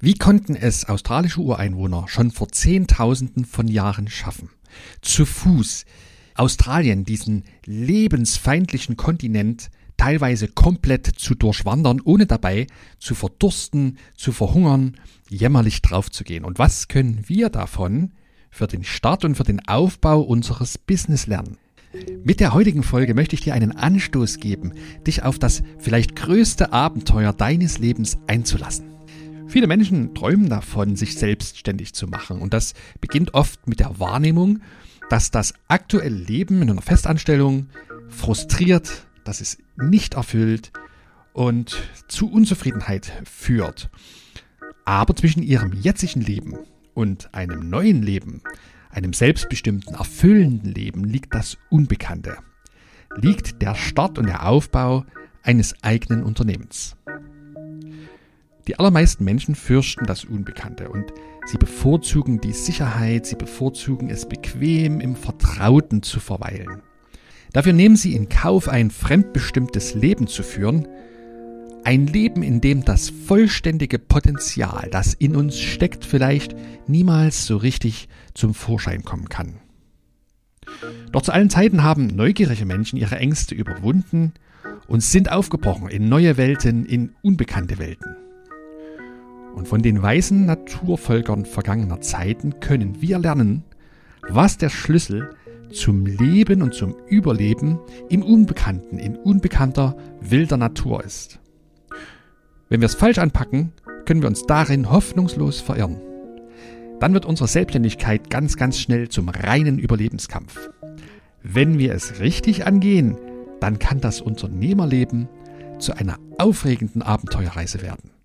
Wie konnten es australische Ureinwohner schon vor Zehntausenden von Jahren schaffen, zu Fuß Australien, diesen lebensfeindlichen Kontinent, teilweise komplett zu durchwandern, ohne dabei zu verdursten, zu verhungern, jämmerlich draufzugehen? Und was können wir davon für den Start und für den Aufbau unseres Business lernen? Mit der heutigen Folge möchte ich dir einen Anstoß geben, dich auf das vielleicht größte Abenteuer deines Lebens einzulassen. Viele Menschen träumen davon, sich selbstständig zu machen und das beginnt oft mit der Wahrnehmung, dass das aktuelle Leben in einer Festanstellung frustriert, dass es nicht erfüllt und zu Unzufriedenheit führt. Aber zwischen ihrem jetzigen Leben und einem neuen Leben, einem selbstbestimmten, erfüllenden Leben liegt das Unbekannte, liegt der Start und der Aufbau eines eigenen Unternehmens. Die allermeisten Menschen fürchten das Unbekannte und sie bevorzugen die Sicherheit, sie bevorzugen es bequem im Vertrauten zu verweilen. Dafür nehmen sie in Kauf, ein fremdbestimmtes Leben zu führen, ein Leben, in dem das vollständige Potenzial, das in uns steckt, vielleicht niemals so richtig zum Vorschein kommen kann. Doch zu allen Zeiten haben neugierige Menschen ihre Ängste überwunden und sind aufgebrochen in neue Welten, in unbekannte Welten. Und von den weisen Naturvölkern vergangener Zeiten können wir lernen, was der Schlüssel zum Leben und zum Überleben im Unbekannten, in unbekannter wilder Natur ist. Wenn wir es falsch anpacken, können wir uns darin hoffnungslos verirren. Dann wird unsere Selbstständigkeit ganz, ganz schnell zum reinen Überlebenskampf. Wenn wir es richtig angehen, dann kann das Unternehmerleben zu einer aufregenden Abenteuerreise werden.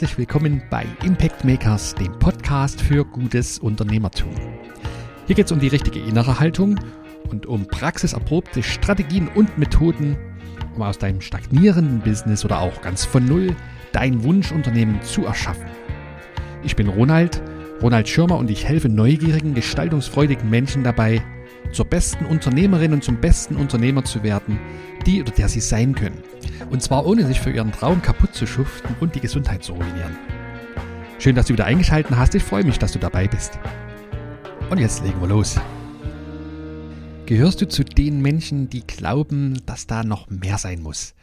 Herzlich willkommen bei Impact Makers, dem Podcast für gutes Unternehmertum. Hier geht es um die richtige innere Haltung und um praxiserprobte Strategien und Methoden, um aus deinem stagnierenden Business oder auch ganz von Null dein Wunschunternehmen zu erschaffen. Ich bin Ronald, Ronald Schirmer und ich helfe neugierigen, gestaltungsfreudigen Menschen dabei, zur besten Unternehmerin und zum besten Unternehmer zu werden, die oder der sie sein können. Und zwar ohne sich für ihren Traum kaputt zu schuften und die Gesundheit zu ruinieren. Schön, dass du wieder eingeschaltet hast. Ich freue mich, dass du dabei bist. Und jetzt legen wir los. Gehörst du zu den Menschen, die glauben, dass da noch mehr sein muss?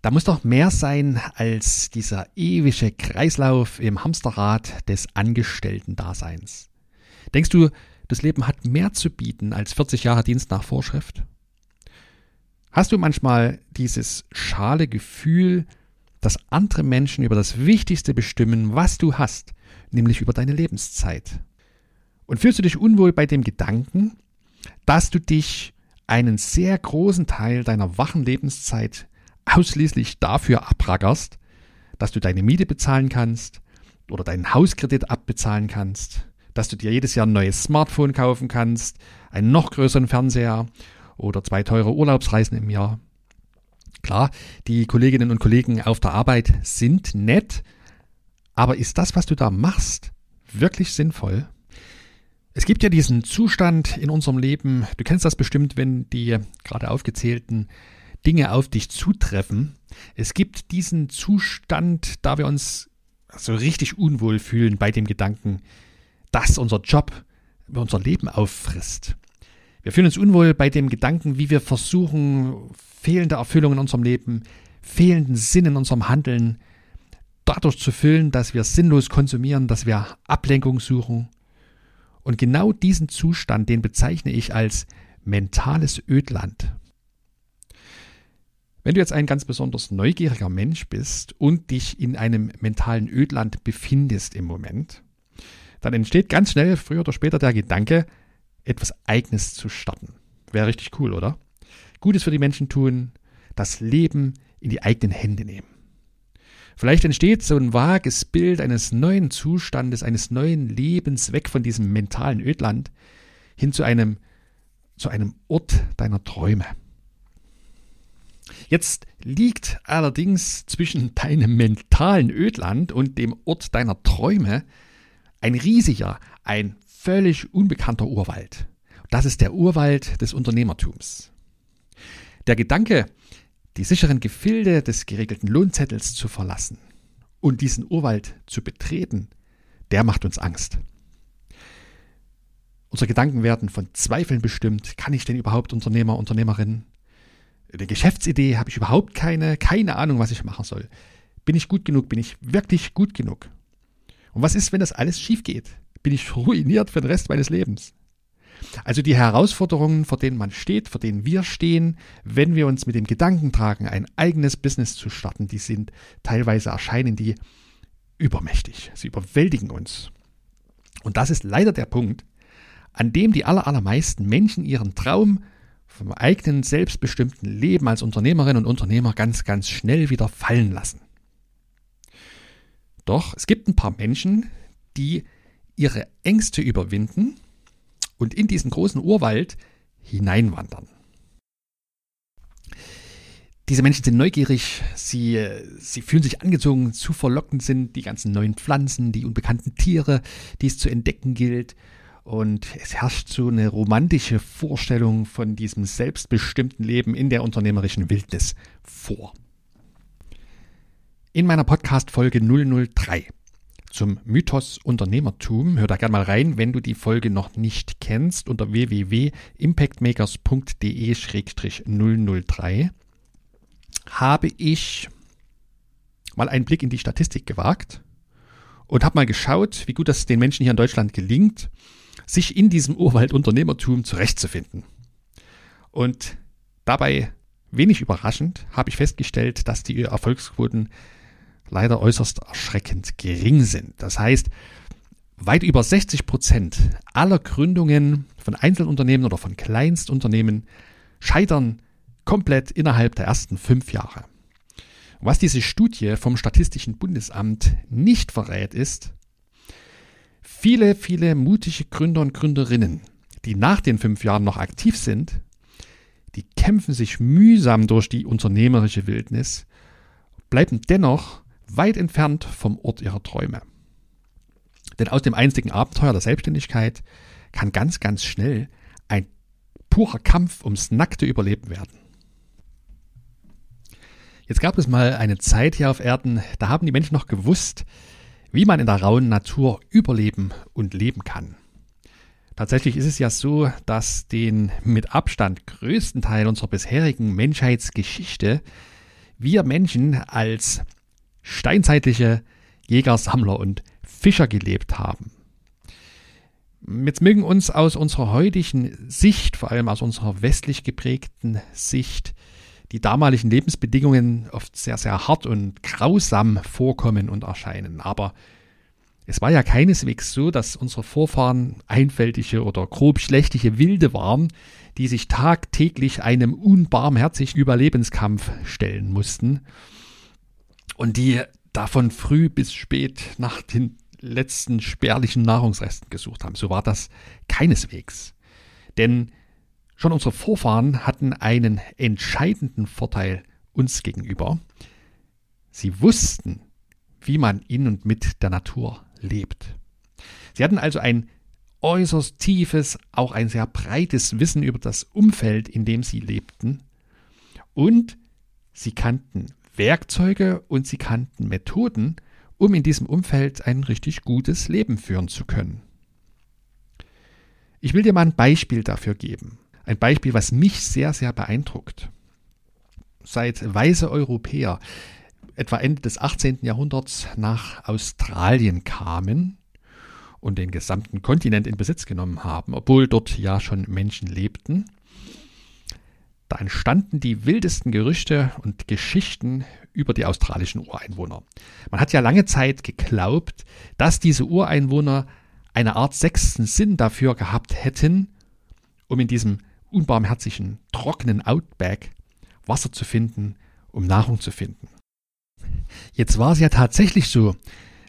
Da muss doch mehr sein als dieser ewige Kreislauf im Hamsterrad des Angestellten-Daseins. Denkst du, das Leben hat mehr zu bieten als 40 Jahre Dienst nach Vorschrift? Hast du manchmal dieses schale Gefühl, dass andere Menschen über das Wichtigste bestimmen, was du hast, nämlich über deine Lebenszeit? Und fühlst du dich unwohl bei dem Gedanken, dass du dich einen sehr großen Teil deiner wachen Lebenszeit ausschließlich dafür abrackerst, dass du deine Miete bezahlen kannst oder deinen Hauskredit abbezahlen kannst, dass du dir jedes Jahr ein neues Smartphone kaufen kannst, einen noch größeren Fernseher oder zwei teure Urlaubsreisen im Jahr. Klar, die Kolleginnen und Kollegen auf der Arbeit sind nett, aber ist das, was du da machst, wirklich sinnvoll? Es gibt ja diesen Zustand in unserem Leben, du kennst das bestimmt, wenn die gerade aufgezählten Dinge auf dich zutreffen. Es gibt diesen Zustand, da wir uns so richtig unwohl fühlen bei dem Gedanken, dass unser Job unser Leben auffrisst. Wir fühlen uns unwohl bei dem Gedanken, wie wir versuchen, fehlende Erfüllung in unserem Leben, fehlenden Sinn in unserem Handeln dadurch zu füllen, dass wir sinnlos konsumieren, dass wir Ablenkung suchen. Und genau diesen Zustand, den bezeichne ich als mentales Ödland. Wenn du jetzt ein ganz besonders neugieriger Mensch bist und dich in einem mentalen Ödland befindest im Moment, dann entsteht ganz schnell früher oder später der Gedanke, etwas Eigenes zu starten. Wäre richtig cool, oder? Gutes für die Menschen tun, das Leben in die eigenen Hände nehmen. Vielleicht entsteht so ein vages Bild eines neuen Zustandes, eines neuen Lebens weg von diesem mentalen Ödland hin zu einem, zu einem Ort deiner Träume. Jetzt liegt allerdings zwischen deinem mentalen Ödland und dem Ort deiner Träume ein riesiger, ein völlig unbekannter Urwald. Das ist der Urwald des Unternehmertums. Der Gedanke, die sicheren Gefilde des geregelten Lohnzettels zu verlassen und diesen Urwald zu betreten, der macht uns Angst. Unsere Gedanken werden von Zweifeln bestimmt. Kann ich denn überhaupt Unternehmer, Unternehmerin? Eine Geschäftsidee habe ich überhaupt keine, keine Ahnung, was ich machen soll. Bin ich gut genug? Bin ich wirklich gut genug? Und was ist, wenn das alles schief geht? Bin ich ruiniert für den Rest meines Lebens? Also die Herausforderungen, vor denen man steht, vor denen wir stehen, wenn wir uns mit dem Gedanken tragen, ein eigenes Business zu starten, die sind teilweise erscheinen die übermächtig. Sie überwältigen uns. Und das ist leider der Punkt, an dem die allermeisten Menschen ihren Traum vom eigenen selbstbestimmten Leben als Unternehmerin und Unternehmer ganz, ganz schnell wieder fallen lassen. Doch es gibt ein paar Menschen, die ihre Ängste überwinden und in diesen großen Urwald hineinwandern. Diese Menschen sind neugierig, sie, sie fühlen sich angezogen, zu verlockend sind die ganzen neuen Pflanzen, die unbekannten Tiere, die es zu entdecken gilt. Und es herrscht so eine romantische Vorstellung von diesem selbstbestimmten Leben in der unternehmerischen Wildnis vor. In meiner Podcast-Folge 003 zum Mythos Unternehmertum. Hör da gerne mal rein, wenn du die Folge noch nicht kennst, unter www.impactmakers.de-003 habe ich mal einen Blick in die Statistik gewagt und habe mal geschaut, wie gut das den Menschen hier in Deutschland gelingt, sich in diesem Urwald Unternehmertum zurechtzufinden. Und dabei, wenig überraschend, habe ich festgestellt, dass die Erfolgsquoten leider äußerst erschreckend gering sind. Das heißt, weit über 60 Prozent aller Gründungen von Einzelunternehmen oder von Kleinstunternehmen scheitern komplett innerhalb der ersten fünf Jahre. was diese Studie vom Statistischen Bundesamt nicht verrät, ist, viele, viele mutige Gründer und Gründerinnen, die nach den fünf Jahren noch aktiv sind, die kämpfen sich mühsam durch die unternehmerische Wildnis, bleiben dennoch weit entfernt vom Ort ihrer Träume. Denn aus dem einzigen Abenteuer der Selbstständigkeit kann ganz, ganz schnell ein purer Kampf ums nackte Überleben werden. Jetzt gab es mal eine Zeit hier auf Erden, da haben die Menschen noch gewusst, wie man in der rauen Natur überleben und leben kann. Tatsächlich ist es ja so, dass den mit Abstand größten Teil unserer bisherigen Menschheitsgeschichte wir Menschen als steinzeitliche Jäger, Sammler und Fischer gelebt haben. Jetzt mögen uns aus unserer heutigen Sicht, vor allem aus unserer westlich geprägten Sicht, die damaligen Lebensbedingungen oft sehr, sehr hart und grausam vorkommen und erscheinen. Aber es war ja keineswegs so, dass unsere Vorfahren einfältige oder grob schlechtliche Wilde waren, die sich tagtäglich einem unbarmherzigen Überlebenskampf stellen mussten und die davon früh bis spät nach den letzten spärlichen Nahrungsresten gesucht haben. So war das keineswegs. Denn schon unsere Vorfahren hatten einen entscheidenden Vorteil uns gegenüber. Sie wussten, wie man in und mit der Natur lebt. Sie hatten also ein äußerst tiefes, auch ein sehr breites Wissen über das Umfeld, in dem sie lebten. Und sie kannten Werkzeuge und sie kannten Methoden, um in diesem Umfeld ein richtig gutes Leben führen zu können. Ich will dir mal ein Beispiel dafür geben. Ein Beispiel, was mich sehr, sehr beeindruckt. Seit weise Europäer etwa Ende des 18. Jahrhunderts nach Australien kamen und den gesamten Kontinent in Besitz genommen haben, obwohl dort ja schon Menschen lebten, da entstanden die wildesten Gerüchte und Geschichten über die australischen Ureinwohner. Man hat ja lange Zeit geglaubt, dass diese Ureinwohner eine Art sechsten Sinn dafür gehabt hätten, um in diesem unbarmherzigen, trockenen Outback Wasser zu finden, um Nahrung zu finden. Jetzt war es ja tatsächlich so,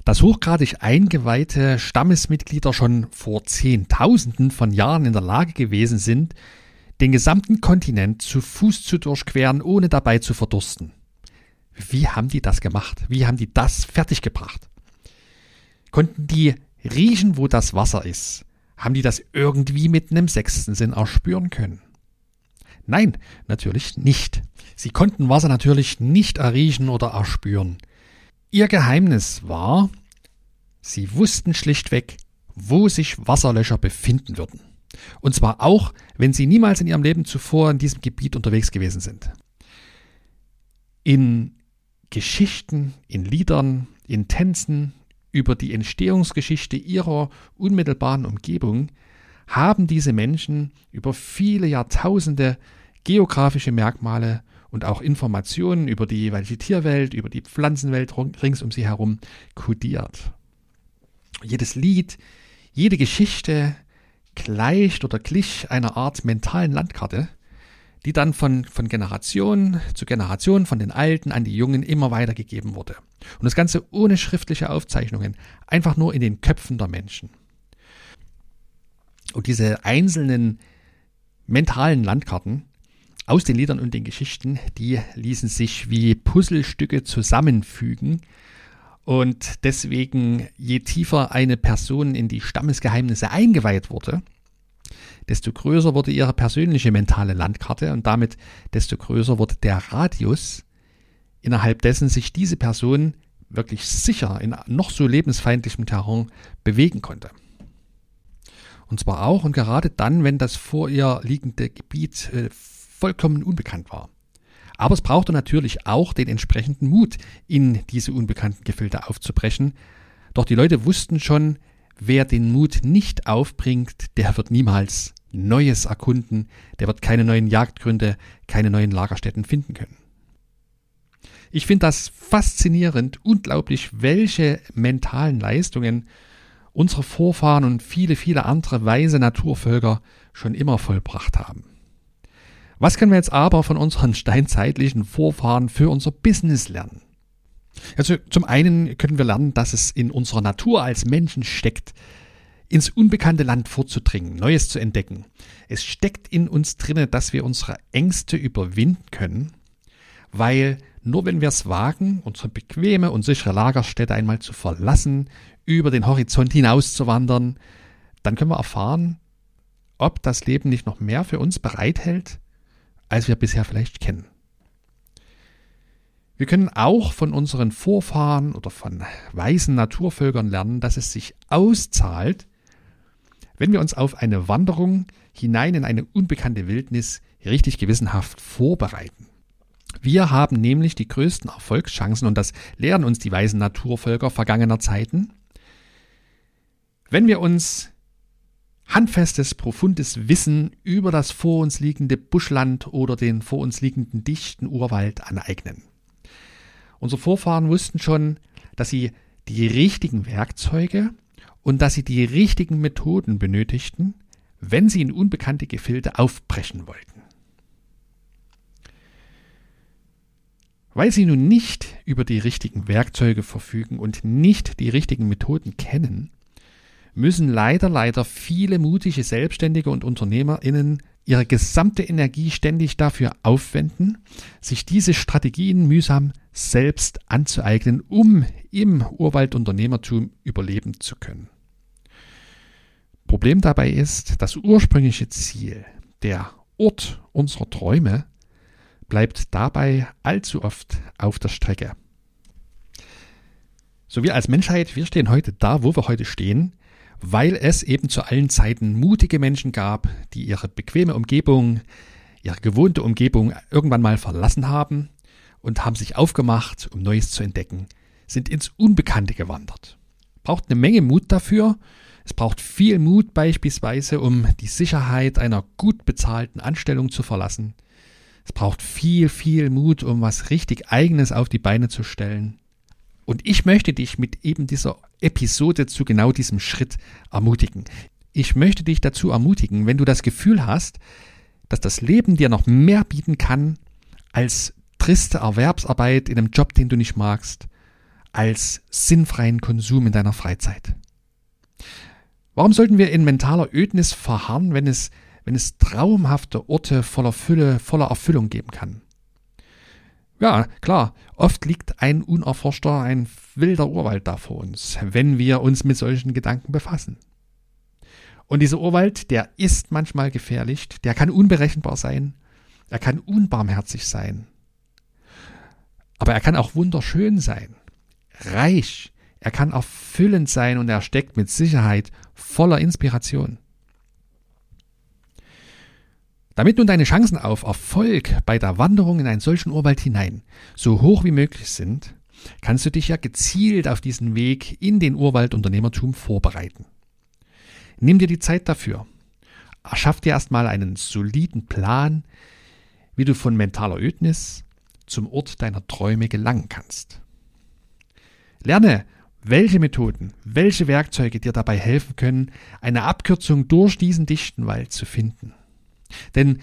dass hochgradig eingeweihte Stammesmitglieder schon vor Zehntausenden von Jahren in der Lage gewesen sind, den gesamten Kontinent zu Fuß zu durchqueren, ohne dabei zu verdursten. Wie haben die das gemacht? Wie haben die das fertiggebracht? Konnten die riechen, wo das Wasser ist? Haben die das irgendwie mit einem sechsten Sinn erspüren können? Nein, natürlich nicht. Sie konnten Wasser natürlich nicht erriechen oder erspüren. Ihr Geheimnis war, sie wussten schlichtweg, wo sich Wasserlöcher befinden würden. Und zwar auch, wenn sie niemals in ihrem Leben zuvor in diesem Gebiet unterwegs gewesen sind. In Geschichten, in Liedern, in Tänzen über die Entstehungsgeschichte ihrer unmittelbaren Umgebung haben diese Menschen über viele Jahrtausende geografische Merkmale und auch Informationen über die jeweilige Tierwelt, über die Pflanzenwelt rings um sie herum kodiert. Jedes Lied, jede Geschichte gleicht oder glich einer Art mentalen Landkarte, die dann von, von Generation zu Generation von den Alten an die Jungen immer weitergegeben wurde. Und das Ganze ohne schriftliche Aufzeichnungen, einfach nur in den Köpfen der Menschen. Und diese einzelnen mentalen Landkarten aus den Liedern und den Geschichten, die ließen sich wie Puzzlestücke zusammenfügen. Und deswegen, je tiefer eine Person in die Stammesgeheimnisse eingeweiht wurde, desto größer wurde ihre persönliche mentale Landkarte und damit desto größer wurde der Radius, innerhalb dessen sich diese Person wirklich sicher in noch so lebensfeindlichem Terrain bewegen konnte. Und zwar auch und gerade dann, wenn das vor ihr liegende Gebiet äh, vollkommen unbekannt war. Aber es brauchte natürlich auch den entsprechenden Mut, in diese unbekannten Gefilde aufzubrechen. Doch die Leute wussten schon, wer den Mut nicht aufbringt, der wird niemals Neues erkunden, der wird keine neuen Jagdgründe, keine neuen Lagerstätten finden können. Ich finde das faszinierend, unglaublich, welche mentalen Leistungen unsere Vorfahren und viele, viele andere weise Naturvölker schon immer vollbracht haben. Was können wir jetzt aber von unseren steinzeitlichen Vorfahren für unser Business lernen? Also zum einen können wir lernen, dass es in unserer Natur als Menschen steckt, ins unbekannte Land vorzudringen, Neues zu entdecken. Es steckt in uns drinne, dass wir unsere Ängste überwinden können, weil nur wenn wir es wagen, unsere bequeme und sichere Lagerstätte einmal zu verlassen, über den Horizont hinaus zu wandern, dann können wir erfahren, ob das Leben nicht noch mehr für uns bereithält, als wir bisher vielleicht kennen. Wir können auch von unseren Vorfahren oder von weisen Naturvölkern lernen, dass es sich auszahlt, wenn wir uns auf eine Wanderung hinein in eine unbekannte Wildnis richtig gewissenhaft vorbereiten. Wir haben nämlich die größten Erfolgschancen und das lehren uns die weisen Naturvölker vergangener Zeiten. Wenn wir uns handfestes, profundes Wissen über das vor uns liegende Buschland oder den vor uns liegenden dichten Urwald aneignen. Unsere Vorfahren wussten schon, dass sie die richtigen Werkzeuge und dass sie die richtigen Methoden benötigten, wenn sie in unbekannte Gefilde aufbrechen wollten. Weil sie nun nicht über die richtigen Werkzeuge verfügen und nicht die richtigen Methoden kennen, müssen leider, leider viele mutige Selbstständige und UnternehmerInnen ihre gesamte Energie ständig dafür aufwenden, sich diese Strategien mühsam selbst anzueignen, um im Urwaldunternehmertum überleben zu können. Problem dabei ist, das ursprüngliche Ziel, der Ort unserer Träume, bleibt dabei allzu oft auf der Strecke. So wir als Menschheit, wir stehen heute da, wo wir heute stehen, weil es eben zu allen Zeiten mutige Menschen gab, die ihre bequeme Umgebung, ihre gewohnte Umgebung irgendwann mal verlassen haben und haben sich aufgemacht, um Neues zu entdecken, sind ins Unbekannte gewandert. Braucht eine Menge Mut dafür. Es braucht viel Mut beispielsweise, um die Sicherheit einer gut bezahlten Anstellung zu verlassen. Es braucht viel, viel Mut, um was richtig eigenes auf die Beine zu stellen. Und ich möchte dich mit eben dieser Episode zu genau diesem Schritt ermutigen. Ich möchte dich dazu ermutigen, wenn du das Gefühl hast, dass das Leben dir noch mehr bieten kann als triste Erwerbsarbeit in einem Job, den du nicht magst, als sinnfreien Konsum in deiner Freizeit. Warum sollten wir in mentaler Ödnis verharren, wenn es wenn es traumhafte Orte voller Fülle, voller Erfüllung geben kann. Ja, klar, oft liegt ein unerforschter, ein wilder Urwald da vor uns, wenn wir uns mit solchen Gedanken befassen. Und dieser Urwald, der ist manchmal gefährlich, der kann unberechenbar sein, er kann unbarmherzig sein. Aber er kann auch wunderschön sein, reich, er kann erfüllend sein und er steckt mit Sicherheit voller Inspiration. Damit nun deine Chancen auf Erfolg bei der Wanderung in einen solchen Urwald hinein so hoch wie möglich sind, kannst du dich ja gezielt auf diesen Weg in den Urwaldunternehmertum vorbereiten. Nimm dir die Zeit dafür. Erschaff dir erstmal einen soliden Plan, wie du von mentaler Ödnis zum Ort deiner Träume gelangen kannst. Lerne, welche Methoden, welche Werkzeuge dir dabei helfen können, eine Abkürzung durch diesen dichten Wald zu finden. Denn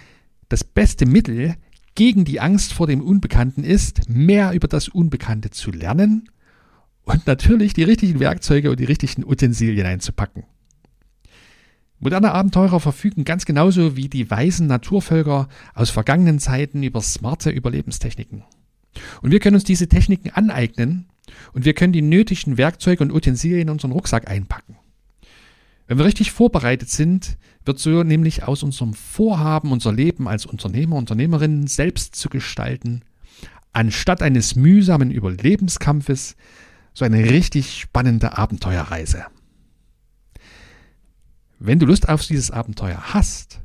das beste Mittel gegen die Angst vor dem Unbekannten ist, mehr über das Unbekannte zu lernen und natürlich die richtigen Werkzeuge und die richtigen Utensilien einzupacken. Moderne Abenteurer verfügen ganz genauso wie die weisen Naturvölker aus vergangenen Zeiten über smarte Überlebenstechniken. Und wir können uns diese Techniken aneignen und wir können die nötigen Werkzeuge und Utensilien in unseren Rucksack einpacken. Wenn wir richtig vorbereitet sind, wird so nämlich aus unserem Vorhaben, unser Leben als Unternehmer, Unternehmerinnen selbst zu gestalten, anstatt eines mühsamen Überlebenskampfes, so eine richtig spannende Abenteuerreise. Wenn du Lust auf dieses Abenteuer hast,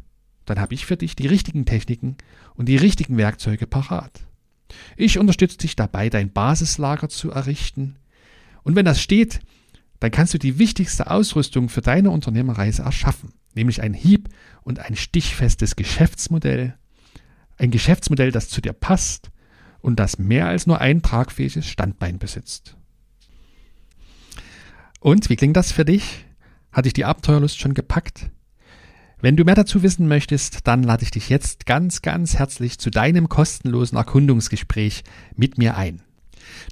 dann habe ich für dich die richtigen Techniken und die richtigen Werkzeuge parat. Ich unterstütze dich dabei, dein Basislager zu errichten. Und wenn das steht, dann kannst du die wichtigste Ausrüstung für deine Unternehmerreise erschaffen, nämlich ein hieb- und ein stichfestes Geschäftsmodell, ein Geschäftsmodell, das zu dir passt und das mehr als nur ein tragfähiges Standbein besitzt. Und wie klingt das für dich? Hat dich die Abenteuerlust schon gepackt? Wenn du mehr dazu wissen möchtest, dann lade ich dich jetzt ganz, ganz herzlich zu deinem kostenlosen Erkundungsgespräch mit mir ein.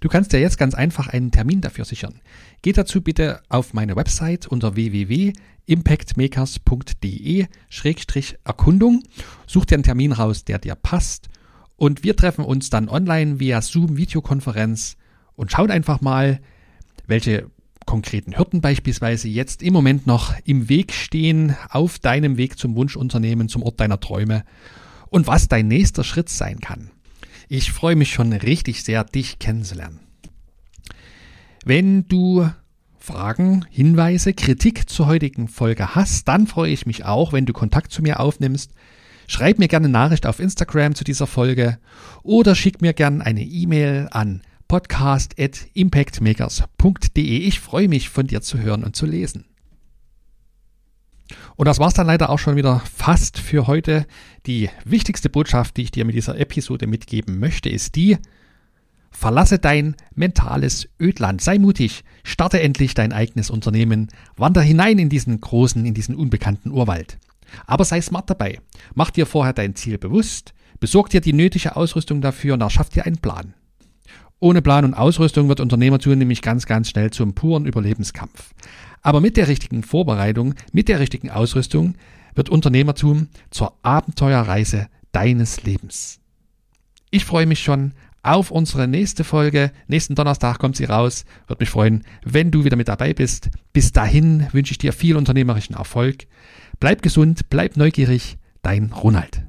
Du kannst dir jetzt ganz einfach einen Termin dafür sichern. Geh dazu bitte auf meine Website unter www.impactmakers.de-erkundung, such dir einen Termin raus, der dir passt und wir treffen uns dann online via Zoom Videokonferenz und schauen einfach mal, welche konkreten Hürden beispielsweise jetzt im Moment noch im Weg stehen auf deinem Weg zum Wunschunternehmen, zum Ort deiner Träume und was dein nächster Schritt sein kann. Ich freue mich schon richtig sehr, dich kennenzulernen. Wenn du Fragen, Hinweise, Kritik zur heutigen Folge hast, dann freue ich mich auch, wenn du Kontakt zu mir aufnimmst. Schreib mir gerne Nachricht auf Instagram zu dieser Folge oder schick mir gerne eine E-Mail an podcast.impactmakers.de. Ich freue mich, von dir zu hören und zu lesen. Und das war's dann leider auch schon wieder fast für heute. Die wichtigste Botschaft, die ich dir mit dieser Episode mitgeben möchte, ist die, verlasse dein mentales Ödland. Sei mutig, starte endlich dein eigenes Unternehmen, wander hinein in diesen großen, in diesen unbekannten Urwald. Aber sei smart dabei. Mach dir vorher dein Ziel bewusst, besorg dir die nötige Ausrüstung dafür und erschaff dir einen Plan. Ohne Plan und Ausrüstung wird Unternehmertum nämlich ganz, ganz schnell zum puren Überlebenskampf. Aber mit der richtigen Vorbereitung, mit der richtigen Ausrüstung wird Unternehmertum zur Abenteuerreise deines Lebens. Ich freue mich schon auf unsere nächste Folge. Nächsten Donnerstag kommt sie raus. Würde mich freuen, wenn du wieder mit dabei bist. Bis dahin wünsche ich dir viel unternehmerischen Erfolg. Bleib gesund, bleib neugierig. Dein Ronald.